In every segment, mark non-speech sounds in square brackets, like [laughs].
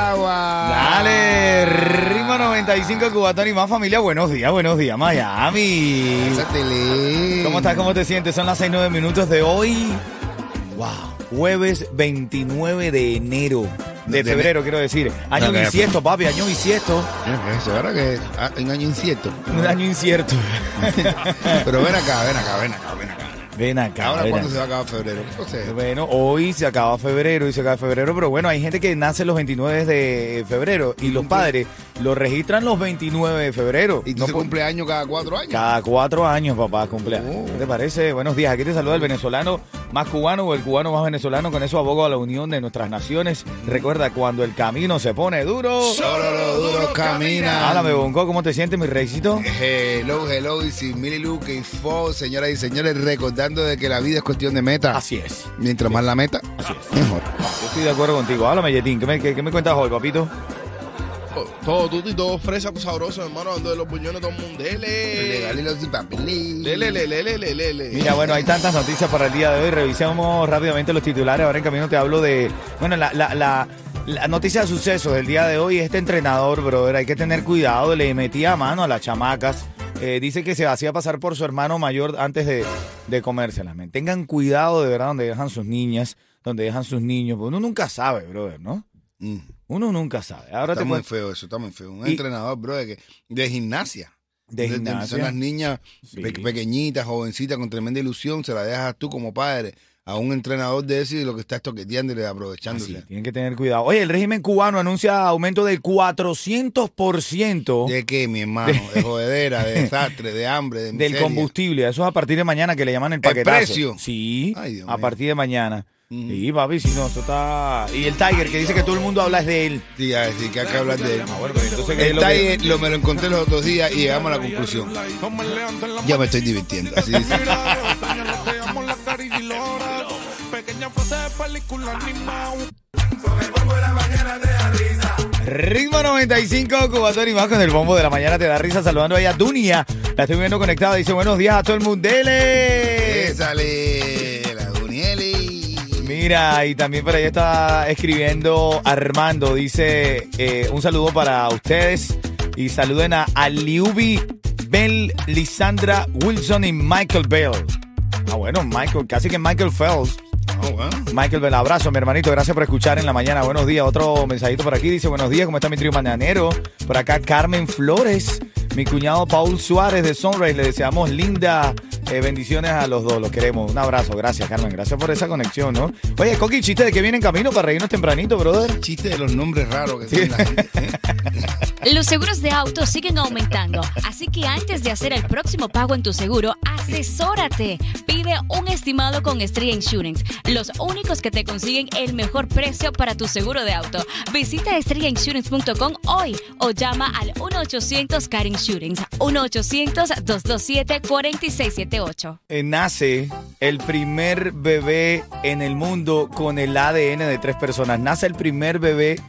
Dale, Ritmo 95 Cubatón y más familia. Buenos días, buenos días, Miami. ¿Cómo estás? ¿Cómo te sientes? Son las 6, 9 minutos de hoy. Wow. Jueves 29 de enero. De febrero, quiero decir. Año Ok. bisiesto, papi, año bisiesto. Eso, ahora que ah, un año incierto. Un año incierto. [laughs] Pero ven acá, ven acá, ven acá, ven acá. Ven acá. Ahora, ven ¿cuándo acá. se va a acabar febrero? ¿Qué cosa es? Bueno, hoy se acaba febrero y se acaba febrero, pero bueno, hay gente que nace los 29 de febrero y los padres lo registran los 29 de febrero. ¿Y tú No se cumple año cada cuatro años? Cada cuatro años, papá, cumpleaños. Oh. ¿Qué te parece? Buenos días. Aquí te saluda el venezolano más cubano o el cubano más venezolano. Con eso abogo a la unión de nuestras naciones. Recuerda, cuando el camino se pone duro. Solo los duros caminan. Háblame, Bonco, ¿cómo te sientes, mi reycito? Hello, hello, y sin Milly Luke y Fo, señoras y señores, recordando de que la vida es cuestión de meta. Así es. Mientras más la meta, Así es. mejor. Yo estoy de acuerdo contigo. Háblame, Yetín. ¿Qué me, qué- qué me cuentas hoy, papito? Todo tuti, todo fresa, sabroso, hermano, ando de los buñones, todo el mundo. Dele. los papeles. Lele, lele, lele, lele. Mira, bueno, hay tantas noticias para el día de hoy. Revisemos rápidamente los titulares. Ahora en camino te hablo de. Bueno, la, la, la, la noticia de sucesos del día de hoy. Este entrenador, brother, hay que tener cuidado. Le metía mano a las chamacas. Eh, dice que se hacía pasar por su hermano mayor antes de, de comérselas. Tengan cuidado de verdad donde dejan sus niñas, donde dejan sus niños. porque Uno nunca sabe, brother, ¿no? Mm, Uno nunca sabe. Ahora Está te muy feo eso, está muy feo. Un Y- entrenador, bro, de, que- de gimnasia. de Son gimnasia. las niñas Sí. pe- pequeñitas, jovencitas, con tremenda ilusión, se la dejas tú como padre a un entrenador de ese y lo que está toqueteándole, aprovechándose. Así, tienen que tener cuidado. Oye, el régimen cubano anuncia aumento del 400%. ¿De qué, mi hermano? De jodedera, de [laughs] desastre, de hambre, de del miseria. combustible. Eso es a partir de mañana que le llaman el paquetazo. precio? Sí, Ay, Dios a mío. partir de mañana. Ujú. Sí, papi, si no, eso está... Y el Tiger, que dice que todo el mundo habla es de él. Sí, a decir que hay que hablar de él. Ah, bueno, pero entonces, ¿qué es El lo que- Tiger lo, me lo encontré los otros días y llegamos a la conclusión. Ya me estoy divirtiendo. Así dice. Ritmo 95, Cubatón y más con el bombo de la mañana te da risa saludando ahí a Dunia. La estoy viendo conectada. Dice buenos días a todo el mundo. ¡Dele! sale. Mira, y también por ahí está escribiendo Armando. Dice eh, un saludo para ustedes y saluden a Aliubi, Bell, Lisandra, Wilson y Michael Bell. Ah, bueno, Michael, casi que Michael Phelps. Oh, bueno. Michael Bell, abrazo, mi hermanito. Gracias por escuchar en la mañana. Buenos días. Otro mensajito por aquí. Dice, buenos días, ¿cómo está mi trío mañanero? Por acá, Carmen Flores. Mi cuñado Paul Suárez de Sunrise. Le deseamos linda eh, bendiciones a los dos. Los queremos. Un abrazo. Gracias, Carmen. Gracias por esa conexión, ¿no? Oye, Coqui, chiste de que viene en camino para reírnos tempranito, brother. Chiste de los nombres raros que tiene la gente. [laughs] Los seguros de auto siguen aumentando, así que antes de hacer el próximo pago en tu seguro, asesórate. Pide un estimado con Street Insurance, los únicos que te consiguen el mejor precio para tu seguro de auto. Visita streetinsurance.com hoy o llama al 1-800 Car Insurance, 1-800-227-4678. Eh, nace el primer bebé en el mundo con el ADN de tres personas. Nace el primer bebé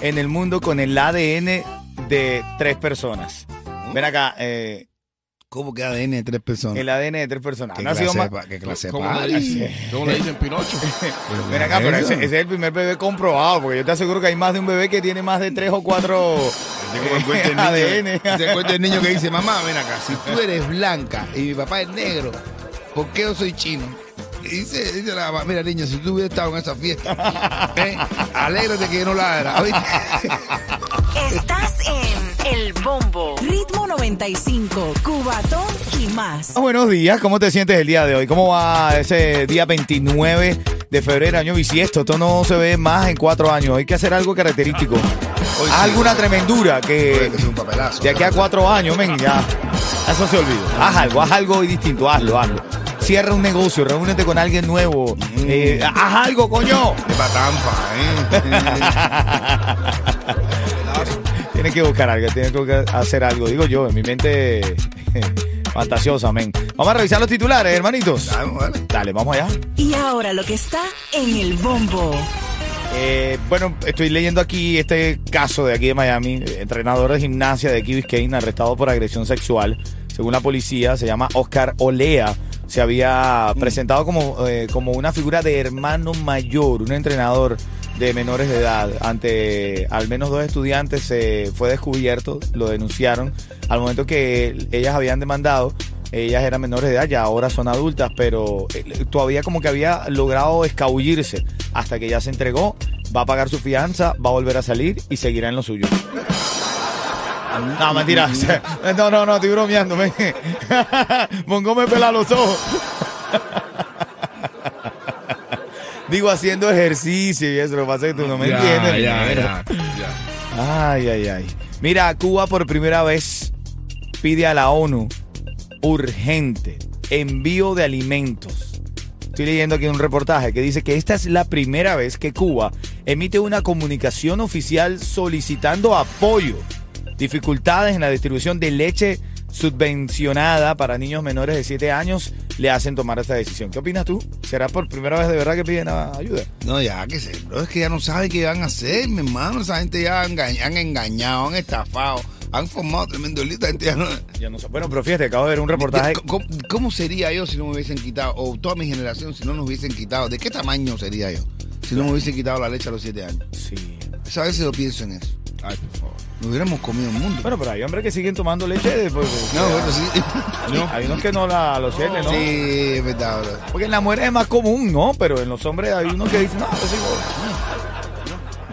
en el mundo con el ADN de tres personas. Ven acá, eh, ¿Cómo que ADN de tres personas? el ADN de tres personas. ¿Qué No ha sido clase, más- qué clase ¿Cómo dicen? ¿Cómo le dicen Pinocho? [laughs] Ven acá, pero ese, ese es el primer bebé comprobado, porque yo te aseguro que hay más de un bebé que tiene más de tres o cuatro el ADN. niño, ese cuento del niño que dice, mamá, ven acá, si tú eres blanca y mi papá es negro, ¿por qué yo soy chino? Dice, dice la mamá, mira niño, si tú hubieras estado en esa fiesta, ¿eh? alégrate que yo no ladra. ¿oíste? Estás en el Bombo. Ritmo 95, Cubatón y más. Ah, Buenos días, ¿cómo te sientes el día de hoy? ¿Cómo va ese día 29 de febrero, año bisiesto? Esto no se ve más en cuatro años. Hay que hacer algo característico. Hoy Haz sí. alguna tremendura que Puede que sea un papelazo. de aquí a cuatro años, men, ya. Eso se olvida. Haz algo, haz algo distinto, hazlo, hazlo. Cierra un negocio, reúnete con alguien nuevo. Eh, haz algo, coño. Es para Tampa, ¿eh? [laughs] [laughs] Tienes que buscar algo, tienes que hacer algo. Digo yo, en mi mente [laughs] fantasiosa, men. Vamos a revisar los titulares, hermanitos. Dale, vamos allá. Y ahora lo que está en el Bombo. Eh, bueno, estoy leyendo aquí este caso de aquí de Miami. Entrenador de gimnasia de Key Biscayne arrestado por agresión sexual. Según la policía, se llama Oscar Olea. Se había presentado como, eh, como una figura de hermano mayor, un entrenador de menores de edad. Ante al menos dos estudiantes se fue descubierto, lo denunciaron. Al momento que ellas habían demandado, ellas eran menores de edad, ya ahora son adultas, pero eh, todavía como que había logrado escabullirse hasta que ya se entregó, va a pagar su fianza, va a volver a salir y seguirá en lo suyo. No, mentira. No, no, no, estoy bromeando. me- [laughs] Mongo me pela los ojos. Digo, haciendo ejercicio y eso, lo que pasa es que tú no me Ya, entiendes. ya, ya. Ay, ay, ay. Mira, Cuba por primera vez pide a la ONU urgente envío de alimentos. Estoy leyendo aquí un reportaje que dice que esta es la primera vez que Cuba emite una comunicación oficial solicitando apoyo, dificultades en la distribución de leche subvencionada para niños menores de 7 años le hacen tomar esta decisión. ¿Qué opinas tú? ¿Será por primera vez de verdad que piden ayuda? No, ya, que sé, bro, es que ya no saben qué van a hacer, mi hermano. Esa gente ya han engañado, han, engañado, han estafado, han formado tremendo lío. Esta gente ya no... Ya no sé. Bueno, pero fíjate, acabo de ver un reportaje. ¿Cómo, cómo sería yo si no me hubiesen quitado, o toda mi generación si no nos hubiesen quitado? ¿De qué tamaño sería yo si no me hubiesen quitado la leche a los siete años? Sí. A veces yo pienso en eso. Ay, por favor. Nos hubiéramos comido el mundo. Bueno, pero hay hombres que siguen tomando leche después. de- no, bueno, sí. [laughs] Hay unos que no la, lo sienten, ¿no? Sí, es verdad, bro. Porque en las mujeres es más común, ¿no? Pero en los hombres hay unos que dicen, no, yo sigo.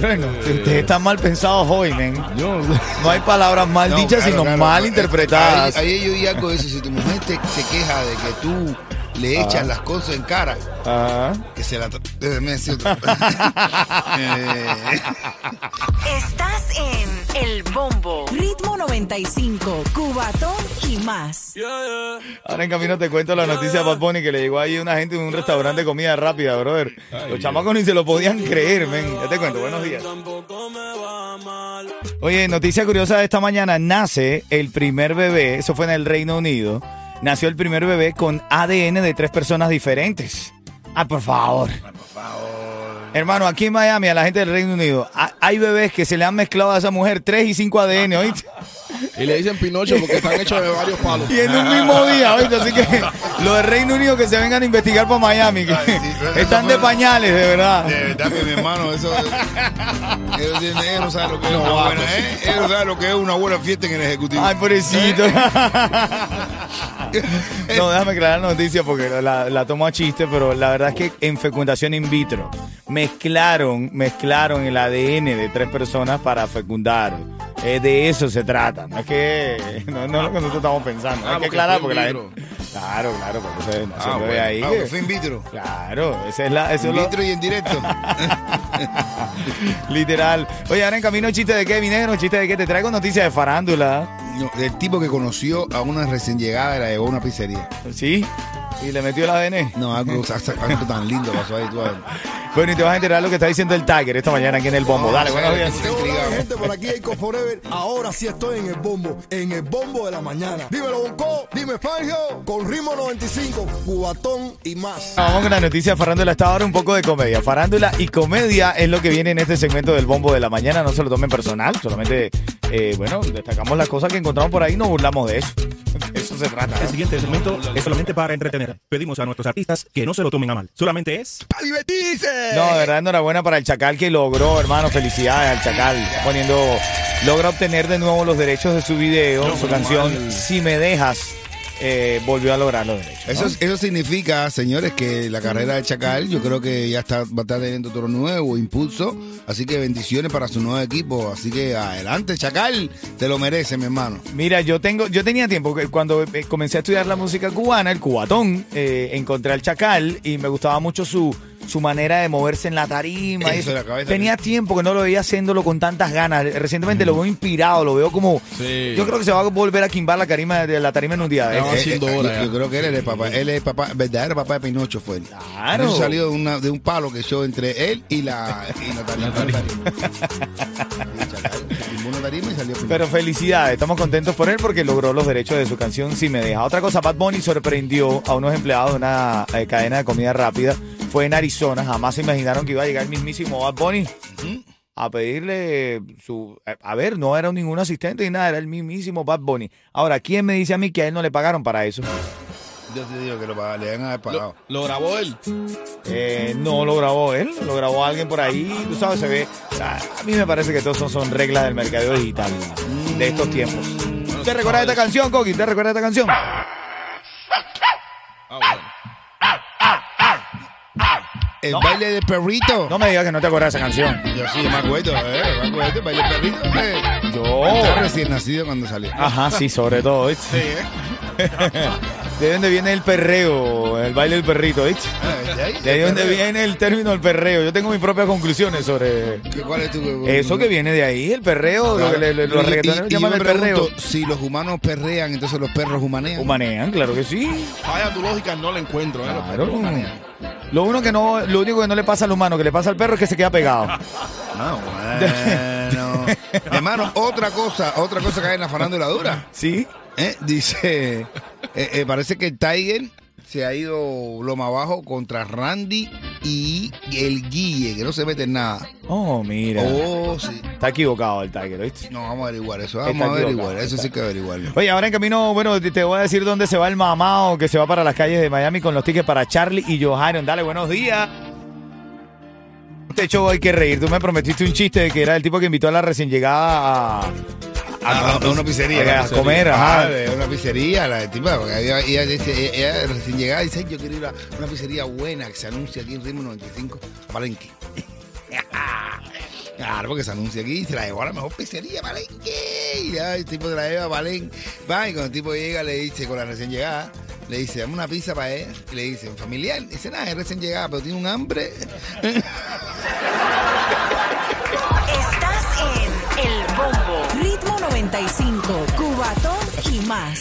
Bueno, si ustedes están mal pensados hoy, men. No hay palabras mal No, dichas, claro, sino claro. mal interpretadas. Ahí, ahí yo oí algo de eso. Si tu mujer te, se queja de que tú le echas las cosas en cara, Ajá. que se la... Déjeme decir otra- [laughs] Eh, Estás en El Bombo. Ritmo 95, Cubatón y más. Ahora en camino te cuento la noticia de Bad Bunny que le llegó ahí una gente en un restaurante de comida rápida, brother. Los chamacos ni se lo podían creer, men. Ya te cuento, buenos días. Oye, noticia curiosa de esta mañana. Nace el primer bebé, eso fue en el Reino Unido. Nació el primer bebé con ADN de tres personas diferentes. Ah, por favor. Hermano, aquí en Miami, a la gente del Reino Unido, ha- hay bebés que se le han mezclado a esa mujer 3 y 5 ADN, ¿oíste? y le dicen Pinocho porque están hechos de varios palos. Y en un mismo día, ¿oíste? Así que los de Reino Unido que se vengan a investigar para Miami, que Ay, sí, pero eso están de pañales, de verdad. De verdad que mi hermano, eso. Ellos, tienen- ellos no saben lo que es una buena, ¿eh? Ellos saben lo que es una buena fiesta en el ejecutivo. Ay, pobrecito. [laughs] [laughs] No, déjame aclarar la noticia porque la, la tomo a chiste, pero la verdad es que en fecundación in vitro mezclaron, mezclaron el ADN de tres personas para fecundar. Eh, de eso se trata. No es que [laughs] no, no es lo que nosotros estamos pensando. Ah, Hay que porque aclarar porque la gente. Claro, claro, porque nació Ah, bueno. ahí. Ah, que- que fue in vitro. Claro, esa es la, eso In lo- vitro y en directo. [laughs] literal. Oye, ahora en camino chiste de qué, mi negro, chiste de qué, te traigo noticias de farándula. No, el tipo que conoció a una recién llegada y la llevó a una pizzería. ¿Sí? Y le metió el ADN. No, algo, algo tan lindo pasó ahí. Tú. Bueno, y te vas a enterar lo que está diciendo el Tiger esta mañana aquí en el bombo. Dale, buenos días. Gente, por aquí Eco Forever. Ahora sí estoy en el bombo, en el bombo de la mañana. Dímelo, Bonco, dime Fangio, con ritmo 95, cubatón y más. Vamos con la noticia de farándula. Está ahora un poco de comedia. Farándula y comedia es lo que viene en este segmento del bombo de la mañana. No se lo tomen personal, solamente, eh, bueno, destacamos las cosas que encontramos por ahí y nos burlamos de eso. [laughs] Eso se trata. El siguiente segmento es solamente para entretener. Pedimos a nuestros artistas que no se lo tomen a mal. Solamente es ¡Para divertirse! No, de verdad, enhorabuena para el Chacal que logró, hermano. Felicidades al Chacal. Poniendo, logra obtener de nuevo los derechos de su video, su canción Si Me Dejas. Eh, volvió a lograr los derechos. ¿no? Eso, eso significa, señores, que la carrera de Chacal, yo creo que ya está, va a estar teniendo otro nuevo impulso. Así que bendiciones para su nuevo equipo. Así que adelante, Chacal, te lo merece, mi hermano. Mira, yo tengo, yo tenía tiempo que cuando eh, comencé a estudiar la música cubana, el cubatón, eh, encontré al Chacal y me gustaba mucho su, su manera de moverse en la tarima. y Eso, eso. la cabeza. Tenía tiempo que no lo veía haciéndolo con tantas ganas. Recientemente lo veo inspirado, lo veo como. Sí. Yo creo que se va a volver a quimbar la tarima de la tarima en un día. No, Eh, eh, haciendo yo, creo que él es el papá, él es el papá, verdadero papá de Pinocho fue él. Claro. Él salió de, una, de un palo que echó entre él y la, y la tarima. [laughs] tarima y salió. Pero felicidades, estamos contentos por él porque logró los derechos de su canción Si Me Deja. Otra cosa, Bad Bunny sorprendió a unos empleados de una eh, cadena de comida rápida. Fue en Arizona, jamás se imaginaron que iba a llegar el mismísimo Bad Bunny a pedirle su... eh, A ver, no era ningún asistente ni nada, era el mismísimo Bad Bunny. Ahora, ¿quién me dice a mí que a él no le pagaron para eso? Yo te digo que lo le a haber pagado. Lo, lo grabó él. Eh, no lo grabó él, lo grabó alguien por ahí, tú sabes, se ve. a mí me parece que todos son, son reglas del mercadeo digital de estos tiempos. ¿Te recuerdas esta canción, Coqui? ¿Te recuerdas esta canción? Ah, bueno. El baile del perrito. No me digas que no te acuerdas de esa canción. Yo sí me acuerdo, eh, me acuerdo, el baile del perrito. Eh. Yo. Estaba recién nacido cuando salió. Ajá, sí, sobre todo, ¿viste? [laughs] ¿De dónde viene el perreo? El baile del perrito, ¿viste? Ah, ¿de dónde viene el término del perreo? Yo tengo mis propias conclusiones sobre ¿Qué- ¿Cuál es tu eso que viene de ahí, el perreo, lo que le- le- los Y- y- reggaetoneros y yo llaman me el perreo. pregunto, Si los humanos perrean, entonces los perros humanean. Humanean, claro que sí. Vaya tu lógica, no la encuentro. ¿eh? Claro. Lo uno que no, lo único que no le pasa al humano, que le pasa al perro es que se queda pegado. No, [laughs] [laughs] bueno. Hermano, otra cosa, otra cosa que hay en la farándula dura. ¿Sí? ¿Eh? Dice, eh, eh, parece que el Tiger se ha ido loma abajo contra Randy y el Guille, que no se mete en nada. Oh, mira. Oh, sí. Está equivocado el Tiger, ¿viste? No, vamos a averiguar eso. Está Vamos a averiguar. Eso sí que averiguarlo. Oye, ahora en camino, bueno, te te voy a decir dónde se va el mamado que se va para las calles de Miami con los tickets para Charlie y Joharon. Dale, buenos días. Este show hay que reír. Tú me prometiste un chiste de que era el tipo que invitó a la recién llegada a, A, a una pizzería. a comer, Ah, ajá. de una pizzería, la tipa, ella, ella dice, ella recién llegada dice, yo quiero ir a una pizzería buena que se anuncia aquí en Ritmo 95, Palenque. [laughs] Claro, porque se anuncia aquí y se la llevó a la mejor pizzería, Palenque. Y ya el tipo se la lleva a Palenque. Va, y cuando el tipo llega, le dice, con la recién llegada, le dice, dame una pizza para ella. Y le dice, familiar. Dice, nada, es recién llegada, pero tiene un hambre. [laughs] más.